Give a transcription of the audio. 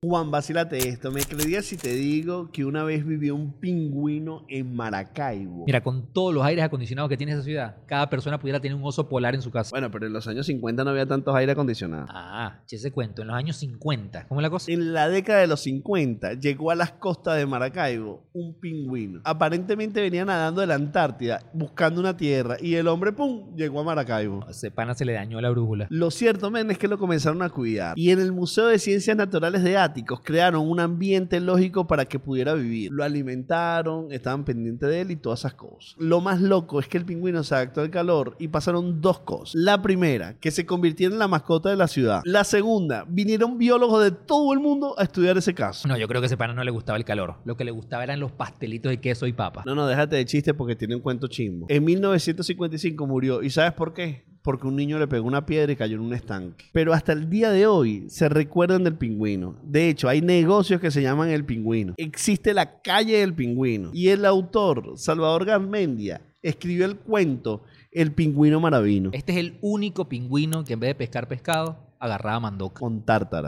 Juan, vacílate esto. ¿Me creerías si te digo que una vez vivió un pingüino en Maracaibo? Mira, con todos los aires acondicionados que tiene esa ciudad, cada persona pudiera tener un oso polar en su casa. Bueno, pero en los años 50 no había tantos aire acondicionados. Ah, che, ese cuento, en los años 50. ¿Cómo es la cosa? En la década de los 50 llegó a las costas de Maracaibo un pingüino. Aparentemente venía nadando de la Antártida buscando una tierra y el hombre, ¡pum!, llegó a Maracaibo. A ese pana se le dañó la brújula. Lo cierto, men, es que lo comenzaron a cuidar. Y en el Museo de Ciencias Naturales de Crearon un ambiente lógico para que pudiera vivir. Lo alimentaron, estaban pendientes de él y todas esas cosas. Lo más loco es que el pingüino se adaptó al calor y pasaron dos cosas. La primera, que se convirtiera en la mascota de la ciudad. La segunda, vinieron biólogos de todo el mundo a estudiar ese caso. No, yo creo que a ese pana no le gustaba el calor. Lo que le gustaba eran los pastelitos de queso y papa. No, no, déjate de chiste porque tiene un cuento chimbo. En 1955 murió. ¿Y sabes por qué? Porque un niño le pegó una piedra y cayó en un estanque. Pero hasta el día de hoy se recuerdan del pingüino. De hecho, hay negocios que se llaman el pingüino. Existe la calle del pingüino. Y el autor, Salvador Garmendia, escribió el cuento El pingüino maravino. Este es el único pingüino que en vez de pescar pescado, agarraba mandoca. Con tártara.